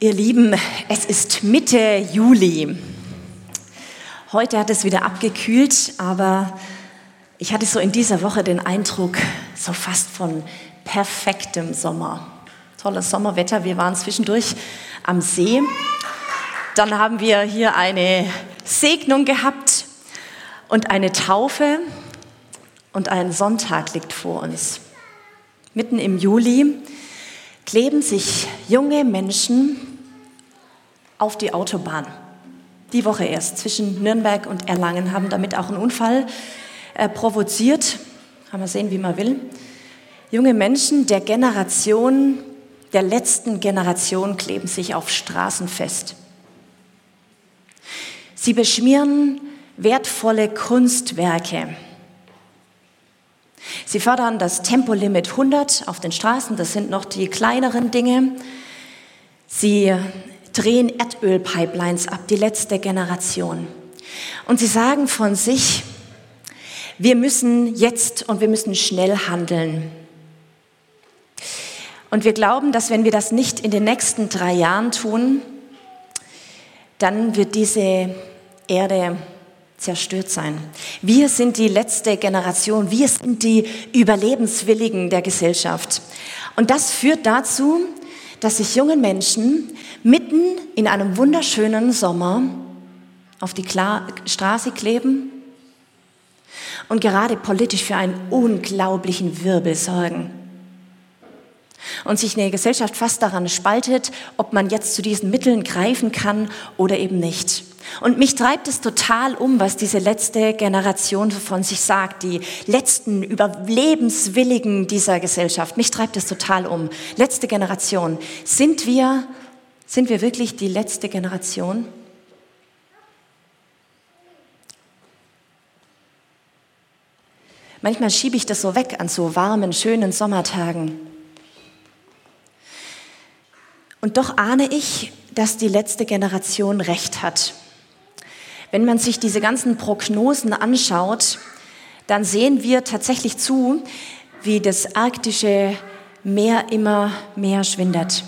Ihr Lieben, es ist Mitte Juli. Heute hat es wieder abgekühlt, aber ich hatte so in dieser Woche den Eindruck, so fast von perfektem Sommer. Tolles Sommerwetter, wir waren zwischendurch am See. Dann haben wir hier eine Segnung gehabt und eine Taufe und ein Sonntag liegt vor uns. Mitten im Juli kleben sich junge Menschen auf die Autobahn. Die Woche erst zwischen Nürnberg und Erlangen haben damit auch einen Unfall äh, provoziert. Kann man sehen, wie man will. Junge Menschen der Generation, der letzten Generation kleben sich auf Straßen fest. Sie beschmieren wertvolle Kunstwerke. Sie fördern das Tempolimit 100 auf den Straßen, das sind noch die kleineren Dinge. Sie drehen Erdölpipelines ab, die letzte Generation. Und sie sagen von sich, wir müssen jetzt und wir müssen schnell handeln. Und wir glauben, dass wenn wir das nicht in den nächsten drei Jahren tun, dann wird diese Erde zerstört sein. Wir sind die letzte Generation, wir sind die Überlebenswilligen der Gesellschaft. Und das führt dazu, dass sich junge Menschen mitten in einem wunderschönen Sommer auf die Kla Straße kleben und gerade politisch für einen unglaublichen Wirbel sorgen. Und sich eine Gesellschaft fast daran spaltet, ob man jetzt zu diesen Mitteln greifen kann oder eben nicht. Und mich treibt es total um, was diese letzte Generation von sich sagt, die letzten Überlebenswilligen dieser Gesellschaft. Mich treibt es total um. Letzte Generation. Sind wir, sind wir wirklich die letzte Generation? Manchmal schiebe ich das so weg an so warmen, schönen Sommertagen. Und doch ahne ich, dass die letzte Generation recht hat. Wenn man sich diese ganzen Prognosen anschaut, dann sehen wir tatsächlich zu, wie das arktische Meer immer mehr schwindet.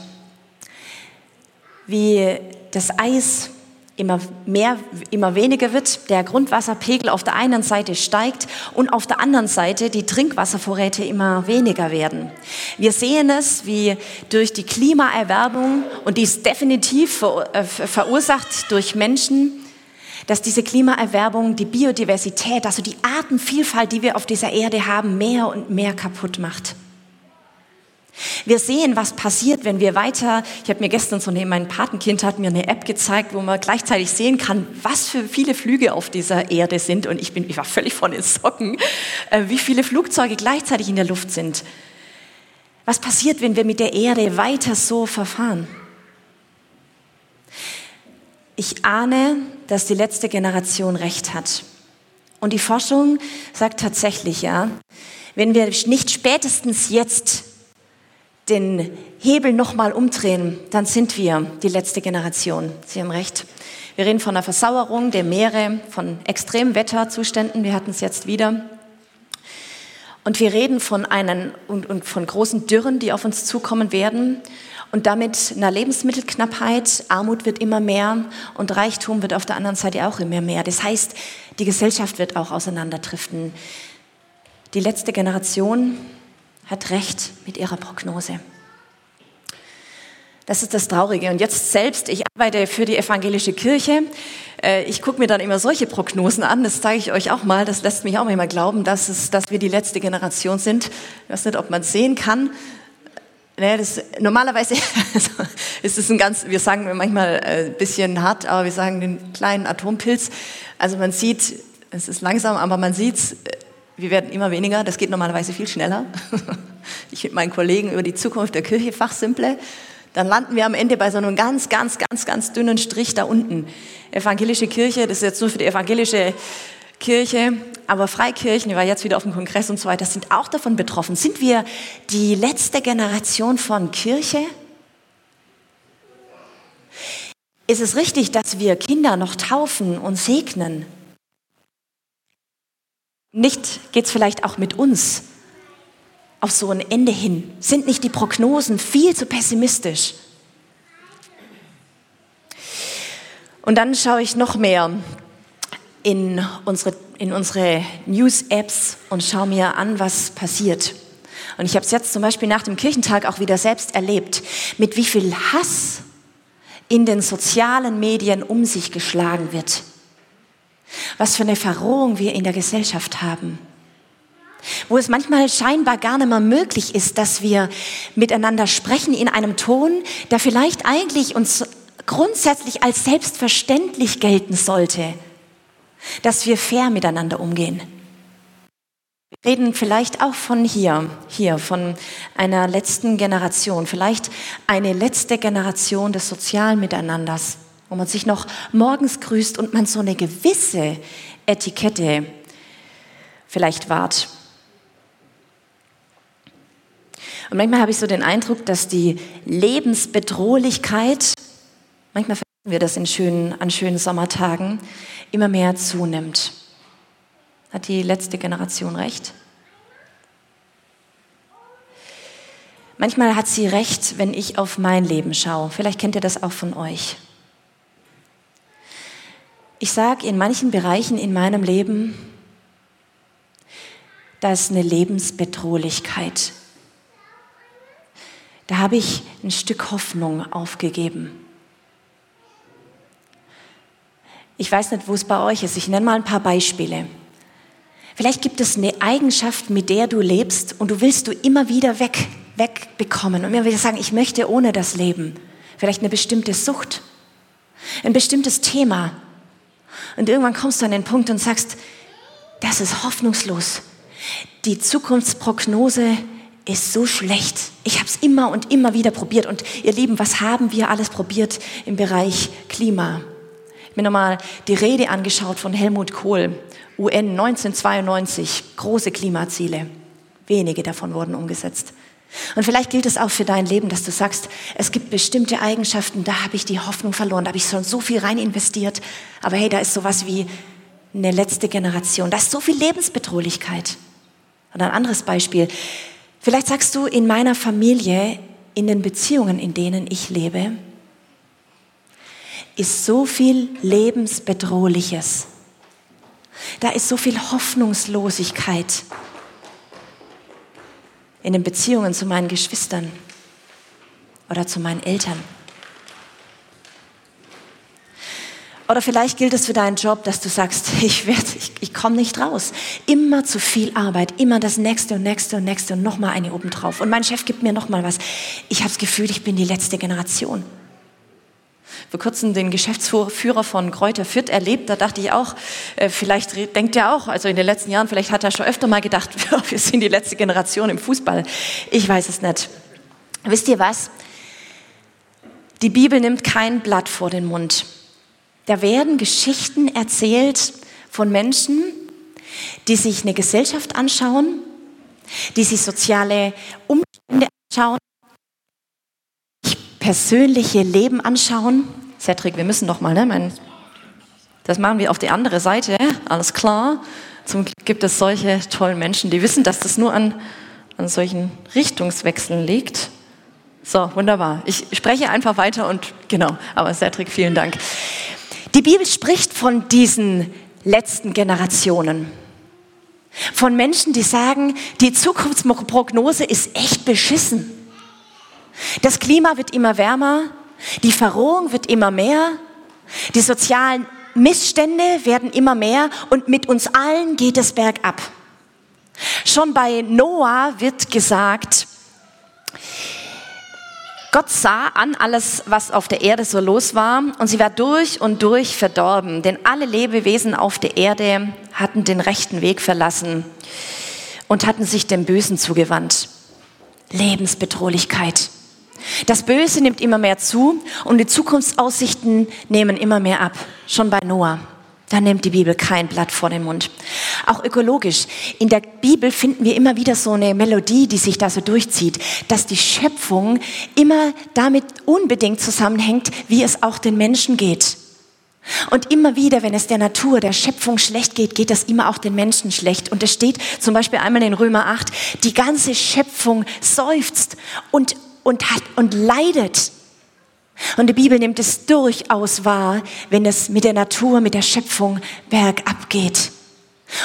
Wie das Eis immer mehr, immer weniger wird, der Grundwasserpegel auf der einen Seite steigt und auf der anderen Seite die Trinkwasservorräte immer weniger werden. Wir sehen es, wie durch die Klimaerwerbung, und die ist definitiv äh, verursacht durch Menschen, dass diese Klimaerwerbung die Biodiversität, also die Artenvielfalt, die wir auf dieser Erde haben, mehr und mehr kaputt macht. Wir sehen, was passiert, wenn wir weiter, ich habe mir gestern so neben mein Patenkind hat mir eine App gezeigt, wo man gleichzeitig sehen kann, was für viele Flüge auf dieser Erde sind und ich bin ich war völlig von den Socken, äh, wie viele Flugzeuge gleichzeitig in der Luft sind. Was passiert, wenn wir mit der Erde weiter so verfahren? Ich ahne, dass die letzte Generation recht hat. Und die Forschung sagt tatsächlich, ja, wenn wir nicht spätestens jetzt den Hebel nochmal umdrehen, dann sind wir die letzte Generation. Sie haben recht. Wir reden von einer Versauerung der Meere, von Extremwetterzuständen. Wir hatten es jetzt wieder. Und wir reden von einen und, und von großen Dürren, die auf uns zukommen werden und damit einer Lebensmittelknappheit. Armut wird immer mehr und Reichtum wird auf der anderen Seite auch immer mehr. Das heißt, die Gesellschaft wird auch auseinanderdriften. Die letzte Generation hat recht mit ihrer Prognose. Das ist das Traurige. Und jetzt selbst, ich arbeite für die evangelische Kirche. Äh, ich gucke mir dann immer solche Prognosen an. Das zeige ich euch auch mal. Das lässt mich auch manchmal glauben, dass, es, dass wir die letzte Generation sind. Ich weiß nicht, ob man es sehen kann. Nee, das, normalerweise also, ist es ein ganz, wir sagen manchmal ein äh, bisschen hart, aber wir sagen den kleinen Atompilz. Also man sieht, es ist langsam, aber man sieht, äh, wir werden immer weniger. Das geht normalerweise viel schneller. Ich mit meinen Kollegen über die Zukunft der Kirche fachsimple. Dann landen wir am Ende bei so einem ganz, ganz, ganz, ganz dünnen Strich da unten. Evangelische Kirche, das ist jetzt nur für die evangelische Kirche, aber Freikirchen, ich war jetzt wieder auf dem Kongress und so weiter, sind auch davon betroffen. Sind wir die letzte Generation von Kirche? Ist es richtig, dass wir Kinder noch taufen und segnen? Nicht geht es vielleicht auch mit uns auf so ein Ende hin? Sind nicht die Prognosen viel zu pessimistisch? Und dann schaue ich noch mehr in unsere, in unsere News-Apps und schaue mir an, was passiert. Und ich habe es jetzt zum Beispiel nach dem Kirchentag auch wieder selbst erlebt, mit wie viel Hass in den sozialen Medien um sich geschlagen wird. Was für eine Verrohung wir in der Gesellschaft haben. Wo es manchmal scheinbar gar nicht mehr möglich ist, dass wir miteinander sprechen in einem Ton, der vielleicht eigentlich uns grundsätzlich als selbstverständlich gelten sollte, dass wir fair miteinander umgehen. Wir reden vielleicht auch von hier, hier, von einer letzten Generation, vielleicht eine letzte Generation des sozialen Miteinanders, wo man sich noch morgens grüßt und man so eine gewisse Etikette vielleicht wahrt. Und manchmal habe ich so den Eindruck, dass die Lebensbedrohlichkeit, manchmal vergessen wir das in schönen, an schönen Sommertagen, immer mehr zunimmt. Hat die letzte Generation recht? Manchmal hat sie recht, wenn ich auf mein Leben schaue. Vielleicht kennt ihr das auch von euch. Ich sage in manchen Bereichen in meinem Leben, da ist eine Lebensbedrohlichkeit. Da habe ich ein Stück Hoffnung aufgegeben. Ich weiß nicht, wo es bei euch ist. Ich nenne mal ein paar Beispiele. Vielleicht gibt es eine Eigenschaft, mit der du lebst und du willst du immer wieder weg, wegbekommen und immer wieder sagen, ich möchte ohne das leben. Vielleicht eine bestimmte Sucht, ein bestimmtes Thema. Und irgendwann kommst du an den Punkt und sagst, das ist hoffnungslos. Die Zukunftsprognose ist so schlecht. Ich habe es immer und immer wieder probiert. Und ihr Lieben, was haben wir alles probiert im Bereich Klima? Mir nochmal die Rede angeschaut von Helmut Kohl, UN 1992, große Klimaziele. Wenige davon wurden umgesetzt. Und vielleicht gilt es auch für dein Leben, dass du sagst, es gibt bestimmte Eigenschaften, da habe ich die Hoffnung verloren, da habe ich schon so viel rein investiert. Aber hey, da ist sowas wie eine letzte Generation. Da ist so viel Lebensbedrohlichkeit. Und ein anderes Beispiel. Vielleicht sagst du, in meiner Familie, in den Beziehungen, in denen ich lebe, ist so viel Lebensbedrohliches. Da ist so viel Hoffnungslosigkeit in den Beziehungen zu meinen Geschwistern oder zu meinen Eltern. Oder vielleicht gilt es für deinen Job, dass du sagst, ich, ich, ich komme nicht raus. Immer zu viel Arbeit, immer das nächste und nächste und nächste und nochmal eine obendrauf. Und mein Chef gibt mir nochmal was. Ich habe das Gefühl, ich bin die letzte Generation vor kurzem den Geschäftsführer von Kräuter Fürth erlebt. Da dachte ich auch, äh, vielleicht denkt er auch, also in den letzten Jahren, vielleicht hat er schon öfter mal gedacht, wir sind die letzte Generation im Fußball. Ich weiß es nicht. Wisst ihr was? Die Bibel nimmt kein Blatt vor den Mund. Da werden Geschichten erzählt von Menschen, die sich eine Gesellschaft anschauen, die sich soziale Umstände anschauen, persönliche Leben anschauen. Cedric, wir müssen noch mal, ne? Mein, das machen wir auf die andere Seite, alles klar. Zum Glück gibt es solche tollen Menschen, die wissen, dass das nur an, an solchen Richtungswechseln liegt. So, wunderbar. Ich spreche einfach weiter und genau, aber Cedric, vielen Dank. Die Bibel spricht von diesen letzten Generationen. Von Menschen, die sagen, die Zukunftsprognose ist echt beschissen. Das Klima wird immer wärmer, die Verrohung wird immer mehr, die sozialen Missstände werden immer mehr und mit uns allen geht es bergab. Schon bei Noah wird gesagt, Gott sah an alles, was auf der Erde so los war, und sie war durch und durch verdorben, denn alle Lebewesen auf der Erde hatten den rechten Weg verlassen und hatten sich dem Bösen zugewandt. Lebensbedrohlichkeit. Das Böse nimmt immer mehr zu und die Zukunftsaussichten nehmen immer mehr ab. Schon bei Noah. Da nimmt die Bibel kein Blatt vor den Mund. Auch ökologisch. In der Bibel finden wir immer wieder so eine Melodie, die sich da so durchzieht, dass die Schöpfung immer damit unbedingt zusammenhängt, wie es auch den Menschen geht. Und immer wieder, wenn es der Natur, der Schöpfung schlecht geht, geht es immer auch den Menschen schlecht. Und es steht zum Beispiel einmal in Römer 8, die ganze Schöpfung seufzt und und, hat, und leidet. Und die Bibel nimmt es durchaus wahr, wenn es mit der Natur, mit der Schöpfung bergab geht.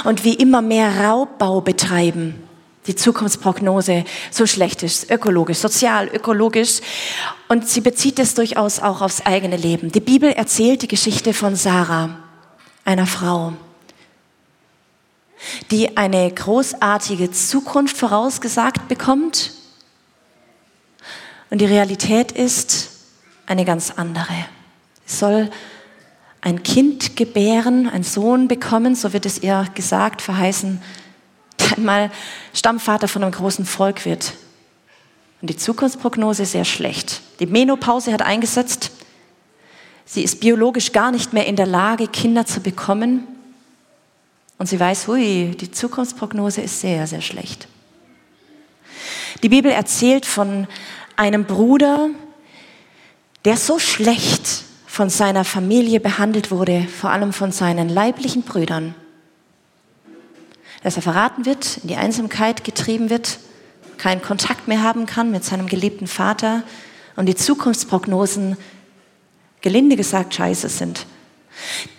Und wie immer mehr Raubbau betreiben. Die Zukunftsprognose so schlecht ist, ökologisch, sozial, ökologisch. Und sie bezieht es durchaus auch aufs eigene Leben. Die Bibel erzählt die Geschichte von Sarah, einer Frau, die eine großartige Zukunft vorausgesagt bekommt. Und die Realität ist, eine ganz andere. Sie soll ein Kind gebären, einen Sohn bekommen, so wird es ihr gesagt, verheißen, der einmal Stammvater von einem großen Volk wird. Und die Zukunftsprognose ist sehr schlecht. Die Menopause hat eingesetzt. Sie ist biologisch gar nicht mehr in der Lage, Kinder zu bekommen. Und sie weiß, hui, die Zukunftsprognose ist sehr, sehr schlecht. Die Bibel erzählt von einem Bruder, der so schlecht von seiner Familie behandelt wurde, vor allem von seinen leiblichen Brüdern, dass er verraten wird, in die Einsamkeit getrieben wird, keinen Kontakt mehr haben kann mit seinem geliebten Vater und die Zukunftsprognosen, gelinde gesagt, scheiße sind.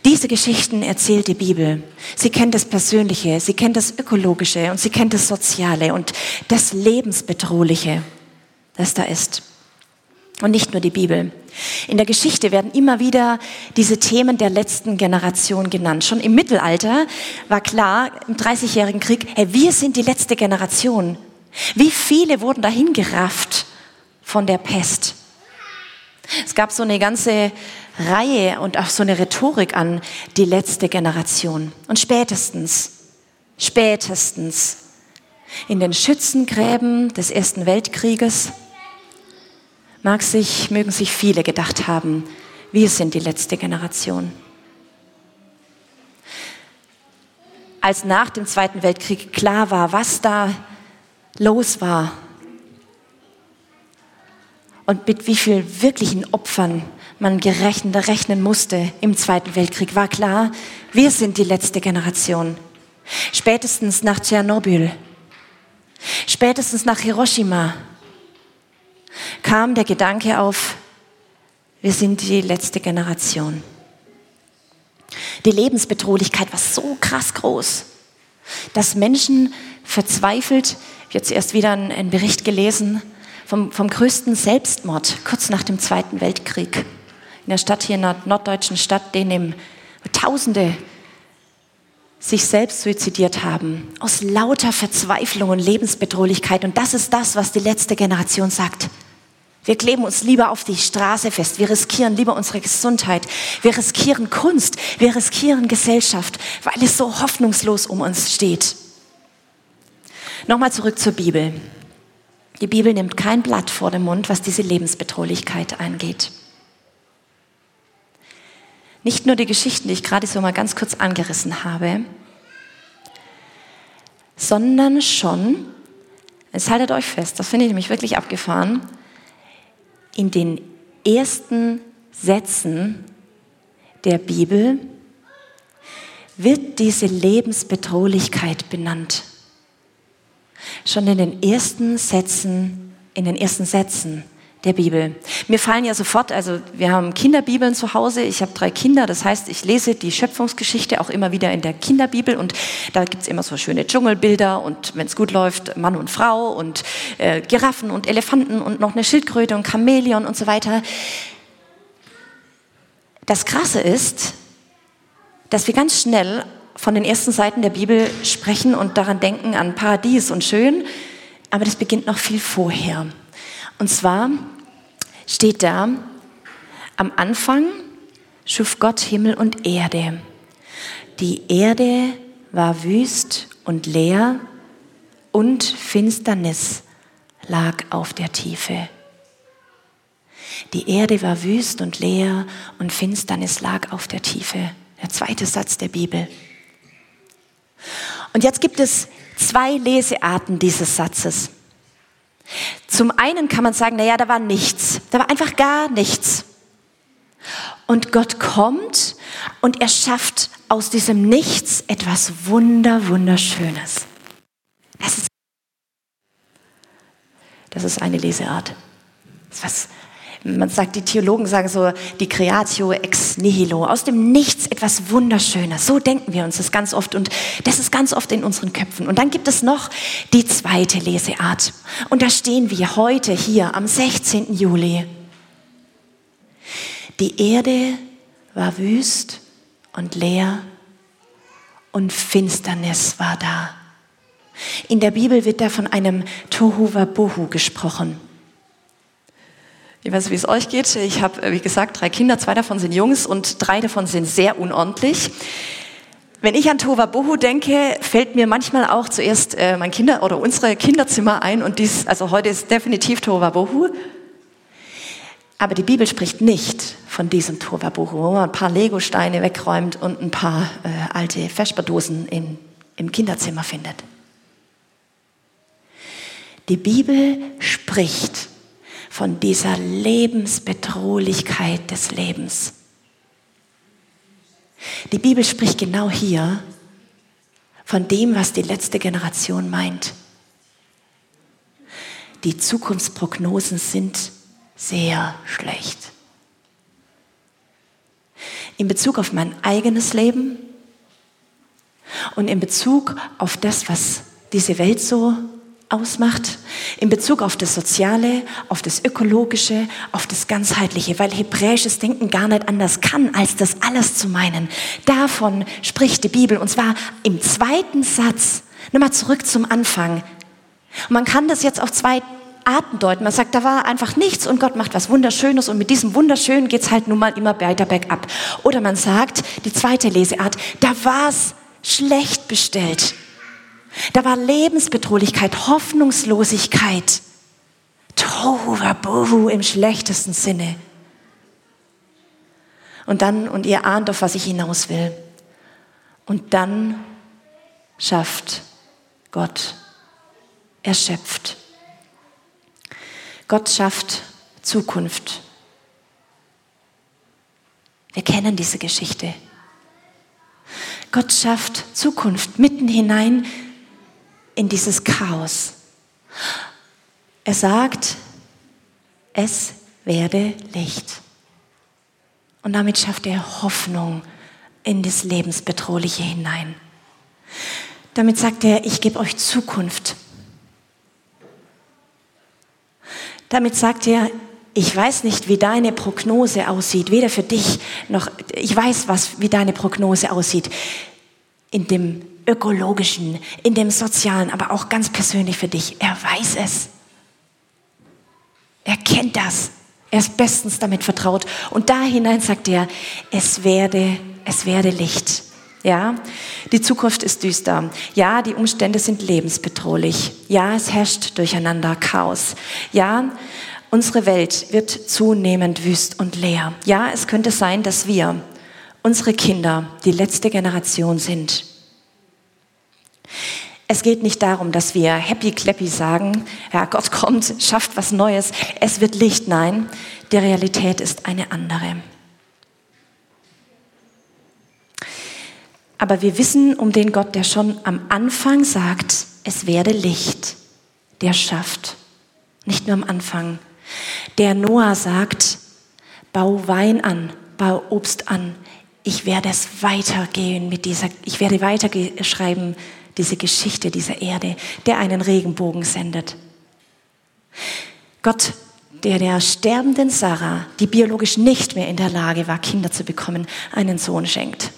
Diese Geschichten erzählt die Bibel. Sie kennt das Persönliche, sie kennt das Ökologische und sie kennt das Soziale und das Lebensbedrohliche, das da ist. Und nicht nur die Bibel. In der Geschichte werden immer wieder diese Themen der letzten Generation genannt. Schon im Mittelalter war klar, im Dreißigjährigen Krieg, hey, wir sind die letzte Generation. Wie viele wurden dahin gerafft von der Pest? Es gab so eine ganze Reihe und auch so eine Rhetorik an die letzte Generation. Und spätestens, spätestens in den Schützengräben des Ersten Weltkrieges mag sich, mögen sich viele gedacht haben, wir sind die letzte Generation. Als nach dem Zweiten Weltkrieg klar war, was da los war und mit wie viel wirklichen Opfern man gerechnet, rechnen musste im Zweiten Weltkrieg, war klar, wir sind die letzte Generation. Spätestens nach Tschernobyl, spätestens nach Hiroshima, kam der Gedanke auf, wir sind die letzte Generation. Die Lebensbedrohlichkeit war so krass groß, dass Menschen verzweifelt, ich jetzt erst wieder einen Bericht gelesen, vom, vom größten Selbstmord kurz nach dem Zweiten Weltkrieg. In der Stadt hier, in der norddeutschen Stadt, denen Tausende sich selbst suizidiert haben, aus lauter Verzweiflung und Lebensbedrohlichkeit. Und das ist das, was die letzte Generation sagt. Wir kleben uns lieber auf die Straße fest. Wir riskieren lieber unsere Gesundheit. Wir riskieren Kunst. Wir riskieren Gesellschaft, weil es so hoffnungslos um uns steht. Nochmal zurück zur Bibel. Die Bibel nimmt kein Blatt vor den Mund, was diese Lebensbedrohlichkeit angeht. Nicht nur die Geschichten, die ich gerade so mal ganz kurz angerissen habe, sondern schon, jetzt haltet euch fest, das finde ich nämlich wirklich abgefahren, in den ersten Sätzen der Bibel wird diese Lebensbedrohlichkeit benannt. Schon in den ersten Sätzen, in den ersten Sätzen der Bibel. Mir fallen ja sofort, also wir haben Kinderbibeln zu Hause, ich habe drei Kinder, das heißt, ich lese die Schöpfungsgeschichte auch immer wieder in der Kinderbibel und da gibt's immer so schöne Dschungelbilder und wenn es gut läuft, Mann und Frau und äh, Giraffen und Elefanten und noch eine Schildkröte und Chamäleon und so weiter. Das Krasse ist, dass wir ganz schnell von den ersten Seiten der Bibel sprechen und daran denken an Paradies und schön, aber das beginnt noch viel vorher. Und zwar steht da, am Anfang schuf Gott Himmel und Erde. Die Erde war wüst und leer und Finsternis lag auf der Tiefe. Die Erde war wüst und leer und Finsternis lag auf der Tiefe. Der zweite Satz der Bibel. Und jetzt gibt es zwei Lesearten dieses Satzes. Zum einen kann man sagen, naja, da war nichts. Da war einfach gar nichts. Und Gott kommt und er schafft aus diesem Nichts etwas Wunder, Wunderschönes. Das ist, das ist eine Leseart. Das ist was Man sagt, die Theologen sagen so, die Creatio ex nihilo, aus dem Nichts etwas Wunderschönes. So denken wir uns das ganz oft und das ist ganz oft in unseren Köpfen. Und dann gibt es noch die zweite Leseart. Und da stehen wir heute hier am 16. Juli. Die Erde war wüst und leer und Finsternis war da. In der Bibel wird da von einem Tohu Wabohu gesprochen. Ich weiß, wie es euch geht. Ich habe, wie gesagt, drei Kinder, zwei davon sind Jungs und drei davon sind sehr unordentlich. Wenn ich an Tova Bohu denke, fällt mir manchmal auch zuerst äh, mein Kinder oder unsere Kinderzimmer ein und dies, also heute ist definitiv Tova Bohu. Aber die Bibel spricht nicht von diesem Tova Bohu, wo man ein paar Legosteine wegräumt und ein paar äh, alte Vesperdosen in, im Kinderzimmer findet. Die Bibel spricht von dieser Lebensbedrohlichkeit des Lebens. Die Bibel spricht genau hier von dem, was die letzte Generation meint. Die Zukunftsprognosen sind sehr schlecht. In Bezug auf mein eigenes Leben und in Bezug auf das, was diese Welt so ausmacht in Bezug auf das Soziale, auf das Ökologische, auf das Ganzheitliche, weil hebräisches Denken gar nicht anders kann, als das alles zu meinen. Davon spricht die Bibel und zwar im zweiten Satz. Nochmal zurück zum Anfang. Und man kann das jetzt auf zwei Arten deuten. Man sagt, da war einfach nichts und Gott macht was Wunderschönes und mit diesem Wunderschönen geht's halt nun mal immer weiter bergab. Oder man sagt, die zweite Leseart, da war's schlecht bestellt. Da war Lebensbedrohlichkeit, Hoffnungslosigkeit, Tohu Wabohu im schlechtesten Sinne. Und dann, und ihr ahnt, auf was ich hinaus will. Und dann schafft Gott. Er schöpft. Gott schafft Zukunft. Wir kennen diese Geschichte. Gott schafft Zukunft mitten hinein in dieses Chaos. Er sagt, es werde Licht. Und damit schafft er Hoffnung in das Lebensbedrohliche hinein. Damit sagt er, ich gebe euch Zukunft. Damit sagt er, ich weiß nicht, wie deine Prognose aussieht, weder für dich noch, ich weiß, was, wie deine Prognose aussieht. In dem ökologischen, in dem sozialen, aber auch ganz persönlich für dich. Er weiß es. Er kennt das. Er ist bestens damit vertraut. Und da hinein sagt er, es werde, es werde Licht. Ja, die Zukunft ist düster. Ja, die Umstände sind lebensbedrohlich. Ja, es herrscht durcheinander Chaos. Ja, unsere Welt wird zunehmend wüst und leer. Ja, es könnte sein, dass wir, unsere Kinder, die letzte Generation sind, es geht nicht darum, dass wir happy clappy sagen, ja, Gott kommt, schafft was Neues, es wird Licht. Nein, die Realität ist eine andere. Aber wir wissen um den Gott, der schon am Anfang sagt, es werde Licht, der schafft. Nicht nur am Anfang. Der Noah sagt, bau Wein an, bau Obst an. Ich werde es weitergehen mit dieser, ich werde weiterschreiben diese Geschichte dieser Erde, der einen Regenbogen sendet. Gott, der der sterbenden Sarah, die biologisch nicht mehr in der Lage war, Kinder zu bekommen, einen Sohn schenkt.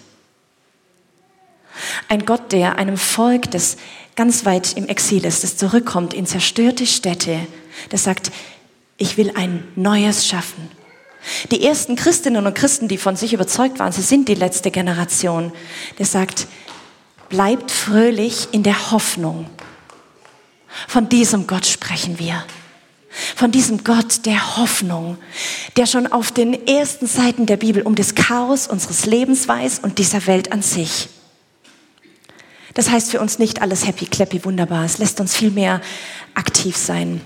Ein Gott, der einem Volk, das ganz weit im Exil ist, das zurückkommt in zerstörte Städte, der sagt, ich will ein Neues schaffen. Die ersten Christinnen und Christen, die von sich überzeugt waren, sie sind die letzte Generation, der sagt, Bleibt fröhlich in der Hoffnung. Von diesem Gott sprechen wir. Von diesem Gott der Hoffnung, der schon auf den ersten Seiten der Bibel um das Chaos unseres Lebens weiß und dieser Welt an sich. Das heißt für uns nicht alles happy, clappy, wunderbar. Es lässt uns viel mehr aktiv sein.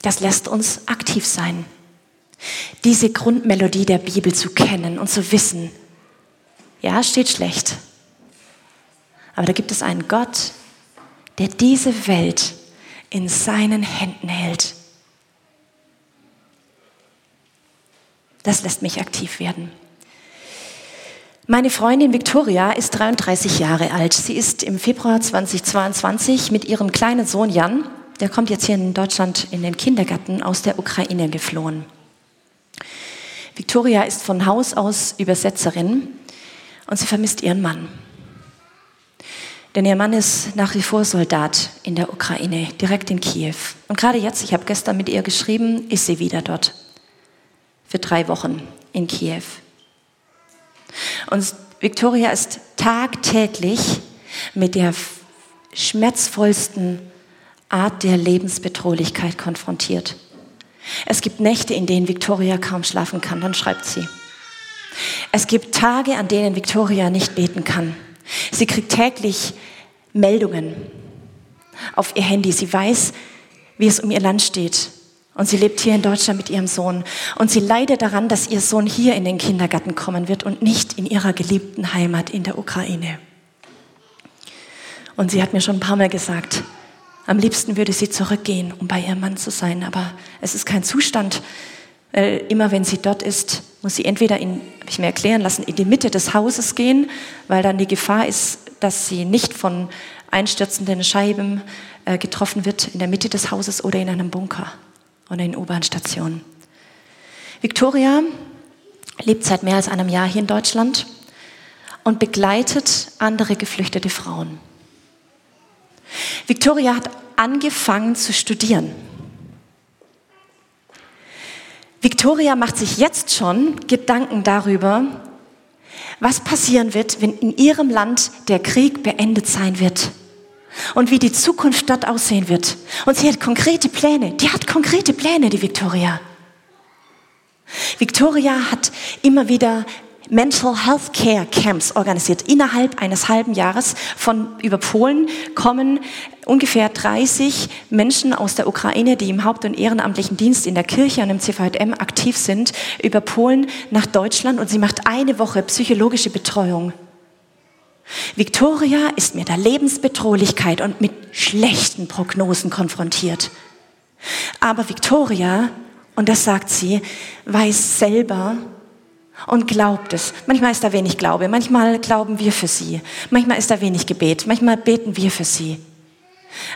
Das lässt uns aktiv sein. Diese Grundmelodie der Bibel zu kennen und zu wissen, ja, steht schlecht, aber da gibt es einen Gott, der diese Welt in seinen Händen hält. Das lässt mich aktiv werden. Meine Freundin Victoria ist 33 Jahre alt. Sie ist im Februar 2022 mit ihrem kleinen Sohn Jan, der kommt jetzt hier in Deutschland in den Kindergarten, aus der Ukraine geflohen. Victoria ist von Haus aus Übersetzerin und sie vermisst ihren Mann. Denn ihr Mann ist nach wie vor Soldat in der Ukraine, direkt in Kiew. Und gerade jetzt, ich habe gestern mit ihr geschrieben, ist sie wieder dort. Für drei Wochen in Kiew. Und Victoria ist tagtäglich mit der schmerzvollsten Art der Lebensbedrohlichkeit konfrontiert. Es gibt Nächte, in denen Victoria kaum schlafen kann, dann schreibt sie. Es gibt Tage, an denen Victoria nicht beten kann. Sie kriegt täglich Meldungen auf ihr Handy. Sie weiß, wie es um ihr Land steht. Und sie lebt hier in Deutschland mit ihrem Sohn. Und sie leidet daran, dass ihr Sohn hier in den Kindergarten kommen wird und nicht in ihrer geliebten Heimat in der Ukraine. Und sie hat mir schon ein paar Mal gesagt, am liebsten würde sie zurückgehen, um bei ihrem Mann zu sein. Aber es ist kein Zustand. Weil immer wenn sie dort ist, muss sie entweder in, habe ich mir erklären lassen, in die Mitte des Hauses gehen, weil dann die Gefahr ist, dass sie nicht von einstürzenden Scheiben äh, getroffen wird in der Mitte des Hauses oder in einem Bunker oder in U-Bahn-Stationen. Victoria lebt seit mehr als einem Jahr hier in Deutschland und begleitet andere geflüchtete Frauen. Victoria hat angefangen zu studieren. Victoria macht sich jetzt schon Gedanken darüber, was passieren wird, wenn in ihrem Land der Krieg beendet sein wird und wie die Zukunft dort aussehen wird. Und sie hat konkrete Pläne. Die hat konkrete Pläne, die Victoria. Victoria hat immer wieder Mental Health Care Camps organisiert. Innerhalb eines halben Jahres von über Polen kommen ungefähr 30 Menschen aus der Ukraine, die im Haupt- und ehrenamtlichen Dienst in der Kirche und im CVM aktiv sind, über Polen nach Deutschland und sie macht eine Woche psychologische Betreuung. Victoria ist mit der Lebensbedrohlichkeit und mit schlechten Prognosen konfrontiert. Aber Victoria, und das sagt sie, weiß selber, und glaubt es. Manchmal ist da wenig Glaube, manchmal glauben wir für sie, manchmal ist da wenig Gebet, manchmal beten wir für sie.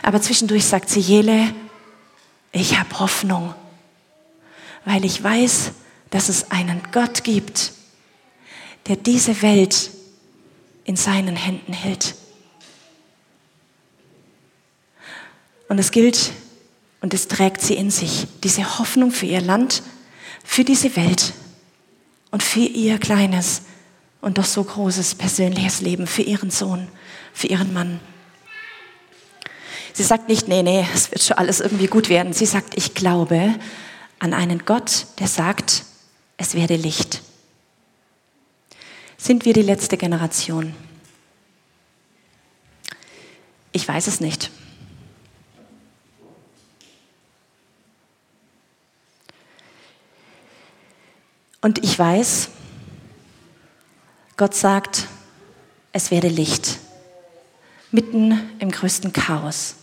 Aber zwischendurch sagt sie, Jele, ich habe Hoffnung, weil ich weiß, dass es einen Gott gibt, der diese Welt in seinen Händen hält. Und es gilt und es trägt sie in sich, diese Hoffnung für ihr Land, für diese Welt und für ihr kleines und doch so großes persönliches Leben, für ihren Sohn, für ihren Mann. Sie sagt nicht, nee, nee, es wird schon alles irgendwie gut werden. Sie sagt, ich glaube an einen Gott, der sagt, es werde Licht. Sind wir die letzte Generation? Ich weiß es nicht. Und ich weiß, Gott sagt, es werde Licht. Mitten im größten Chaos,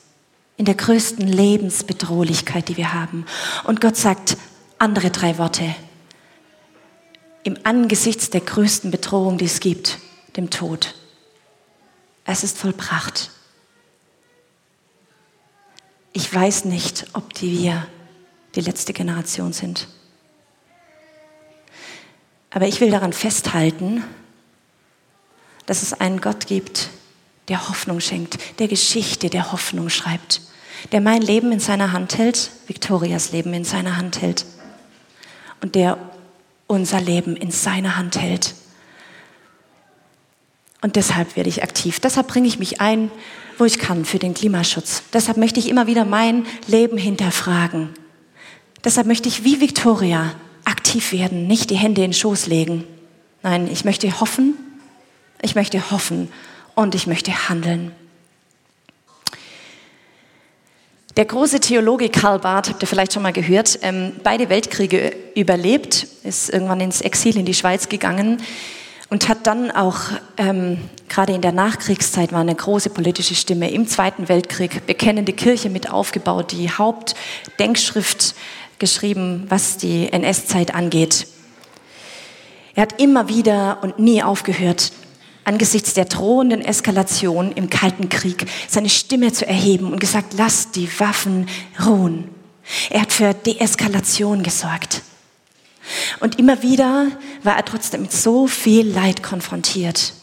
in der größten Lebensbedrohlichkeit, die wir haben. Und Gott sagt andere drei Worte. Im Angesichts der größten Bedrohung, die es gibt, dem Tod. Es ist vollbracht. Ich weiß nicht, ob die wir die letzte Generation sind. Aber ich will daran festhalten, dass es einen Gott gibt, der Hoffnung schenkt, der Geschichte der Hoffnung schreibt, der mein Leben in seiner Hand hält, Victorias Leben in seiner Hand hält und der unser Leben in seiner Hand hält. Und deshalb werde ich aktiv. Deshalb bringe ich mich ein, wo ich kann, für den Klimaschutz. Deshalb möchte ich immer wieder mein Leben hinterfragen. Deshalb möchte ich wie Victoria aktiv werden, nicht die Hände in den Schoß legen. Nein, ich möchte hoffen, ich möchte hoffen und ich möchte handeln. Der große Theologe Karl Barth, habt ihr vielleicht schon mal gehört, ähm, beide Weltkriege überlebt, ist irgendwann ins Exil in die Schweiz gegangen und hat dann auch, ähm, gerade in der Nachkriegszeit, war eine große politische Stimme im Zweiten Weltkrieg, bekennende Kirche mit aufgebaut, die Hauptdenkschrift geschrieben, was die NS-Zeit angeht. Er hat immer wieder und nie aufgehört, angesichts der drohenden Eskalation im Kalten Krieg seine Stimme zu erheben und gesagt, lasst die Waffen ruhen. Er hat für Deeskalation gesorgt. Und immer wieder war er trotzdem mit so viel Leid konfrontiert.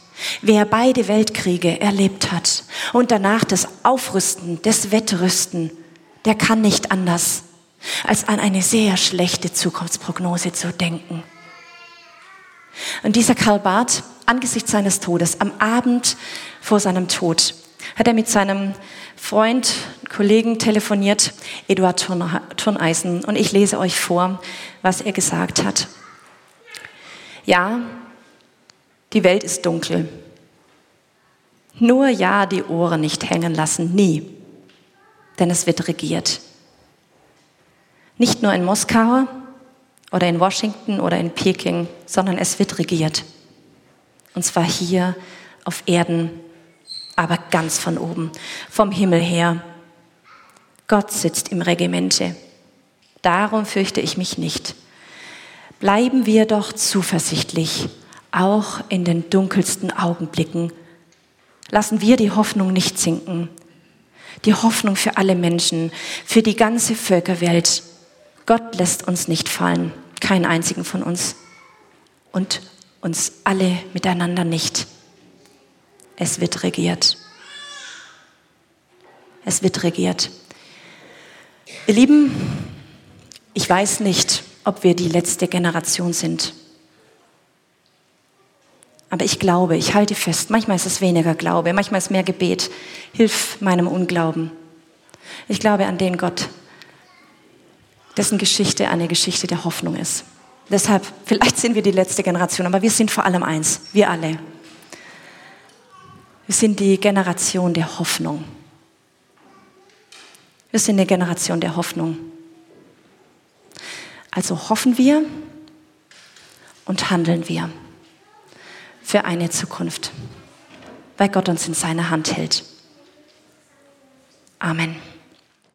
Wer beide Weltkriege erlebt hat und danach das Aufrüsten, das Wettrüsten, der kann nicht anders, als an eine sehr schlechte Zukunftsprognose zu denken. Und dieser Karl Barth, angesichts seines Todes, am Abend vor seinem Tod, hat er mit seinem Freund, Kollegen telefoniert, Eduard Turneisen, und ich lese euch vor, was er gesagt hat. Ja, die Welt ist dunkel. Nur ja, die Ohren nicht hängen lassen, nie. Denn es wird regiert. Nicht nur in Moskau oder in Washington oder in Peking, sondern es wird regiert. Und zwar hier auf Erden, aber ganz von oben, vom Himmel her. Gott sitzt im Regimente. Darum fürchte ich mich nicht. Bleiben wir doch zuversichtlich auch in den dunkelsten Augenblicken. Lassen wir die Hoffnung nicht sinken. Die Hoffnung für alle Menschen, für die ganze Völkerwelt. Gott lässt uns nicht fallen, keinen einzigen von uns. Und uns alle miteinander nicht. Es wird regiert. Es wird regiert. Ihr Lieben, ich weiß nicht, ob wir die letzte Generation sind. Aber ich glaube, ich halte fest, manchmal ist es weniger Glaube, manchmal ist es mehr Gebet. Hilf meinem Unglauben. Ich glaube an den Gott, dessen Geschichte eine Geschichte der Hoffnung ist. Deshalb, vielleicht sind wir die letzte Generation, aber wir sind vor allem eins, wir alle. Wir sind die Generation der Hoffnung. Wir sind eine Generation der Hoffnung. Also hoffen wir und handeln wir für eine Zukunft, weil Gott uns in seiner Hand hält. Amen.